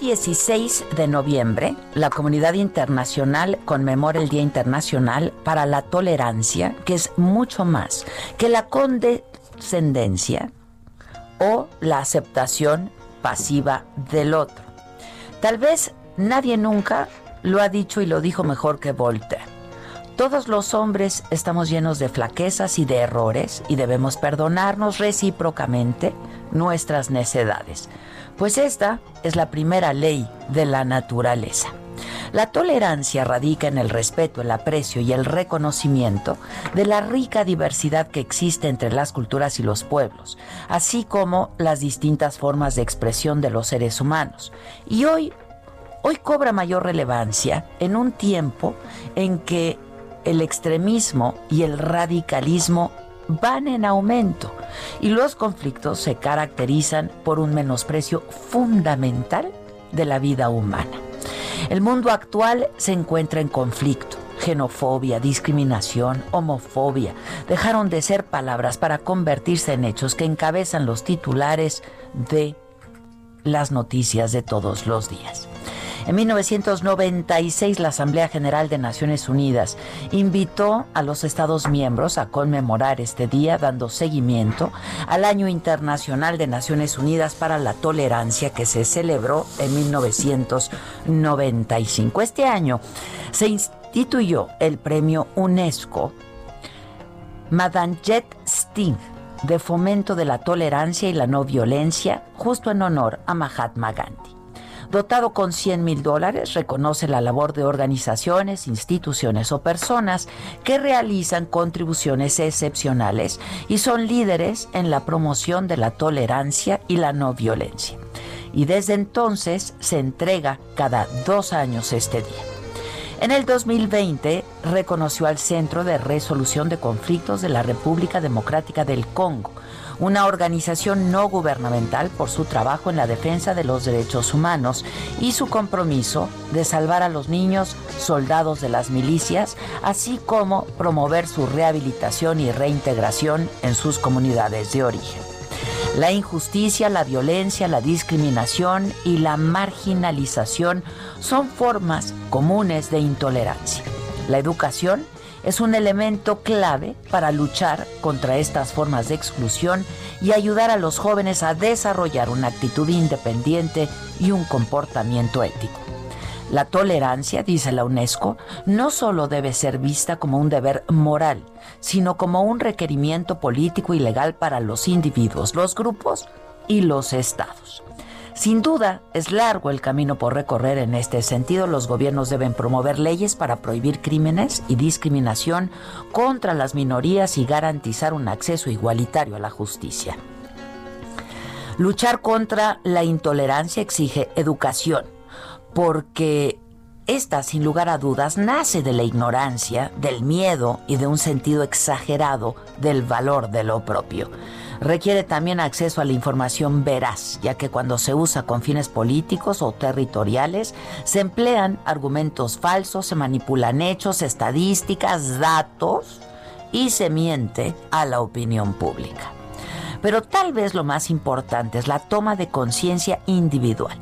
16 de noviembre, la comunidad internacional conmemora el Día Internacional para la Tolerancia, que es mucho más que la condescendencia o la aceptación pasiva del otro. Tal vez nadie nunca lo ha dicho y lo dijo mejor que Voltaire. Todos los hombres estamos llenos de flaquezas y de errores y debemos perdonarnos recíprocamente nuestras necedades, pues esta es la primera ley de la naturaleza. La tolerancia radica en el respeto, el aprecio y el reconocimiento de la rica diversidad que existe entre las culturas y los pueblos, así como las distintas formas de expresión de los seres humanos. Y hoy, hoy cobra mayor relevancia en un tiempo en que el extremismo y el radicalismo van en aumento y los conflictos se caracterizan por un menosprecio fundamental de la vida humana. El mundo actual se encuentra en conflicto. Xenofobia, discriminación, homofobia dejaron de ser palabras para convertirse en hechos que encabezan los titulares de las noticias de todos los días. En 1996, la Asamblea General de Naciones Unidas invitó a los Estados miembros a conmemorar este día dando seguimiento al Año Internacional de Naciones Unidas para la Tolerancia que se celebró en 1995. Este año se instituyó el premio UNESCO Madanjet Sting de fomento de la tolerancia y la no violencia, justo en honor a Mahatma Gandhi. Dotado con 100 mil dólares, reconoce la labor de organizaciones, instituciones o personas que realizan contribuciones excepcionales y son líderes en la promoción de la tolerancia y la no violencia. Y desde entonces se entrega cada dos años este día. En el 2020 reconoció al Centro de Resolución de Conflictos de la República Democrática del Congo, una organización no gubernamental por su trabajo en la defensa de los derechos humanos y su compromiso de salvar a los niños soldados de las milicias, así como promover su rehabilitación y reintegración en sus comunidades de origen. La injusticia, la violencia, la discriminación y la marginalización son formas comunes de intolerancia. La educación es un elemento clave para luchar contra estas formas de exclusión y ayudar a los jóvenes a desarrollar una actitud independiente y un comportamiento ético. La tolerancia, dice la UNESCO, no solo debe ser vista como un deber moral, sino como un requerimiento político y legal para los individuos, los grupos y los estados. Sin duda, es largo el camino por recorrer en este sentido. Los gobiernos deben promover leyes para prohibir crímenes y discriminación contra las minorías y garantizar un acceso igualitario a la justicia. Luchar contra la intolerancia exige educación, porque esta, sin lugar a dudas, nace de la ignorancia, del miedo y de un sentido exagerado del valor de lo propio. Requiere también acceso a la información veraz, ya que cuando se usa con fines políticos o territoriales, se emplean argumentos falsos, se manipulan hechos, estadísticas, datos y se miente a la opinión pública. Pero tal vez lo más importante es la toma de conciencia individual.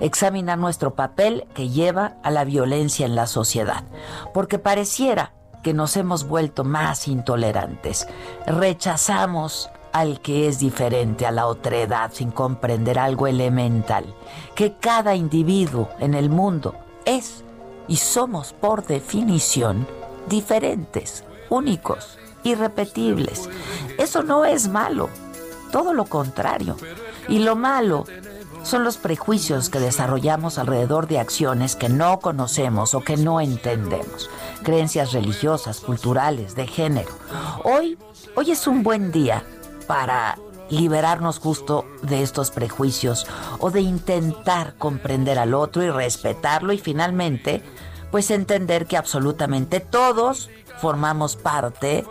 Examinar nuestro papel que lleva a la violencia en la sociedad, porque pareciera que nos hemos vuelto más intolerantes. Rechazamos al que es diferente a la otredad sin comprender algo elemental, que cada individuo en el mundo es y somos por definición diferentes, únicos, irrepetibles. Eso no es malo, todo lo contrario. Y lo malo son los prejuicios que desarrollamos alrededor de acciones que no conocemos o que no entendemos, creencias religiosas, culturales, de género. Hoy, hoy es un buen día para liberarnos justo de estos prejuicios o de intentar comprender al otro y respetarlo y finalmente pues entender que absolutamente todos formamos parte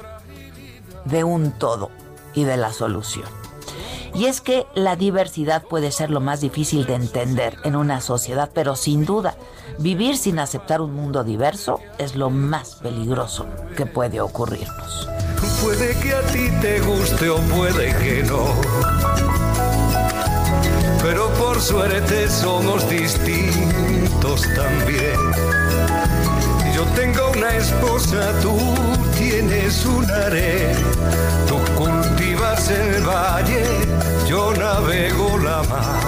de un todo y de la solución. Y es que la diversidad puede ser lo más difícil de entender en una sociedad, pero sin duda, vivir sin aceptar un mundo diverso es lo más peligroso que puede ocurrirnos. Puede que a ti te guste o puede que no. Pero por suerte somos distintos también. Yo tengo una esposa, tú tienes un cultivas el valle, yo navego la mar.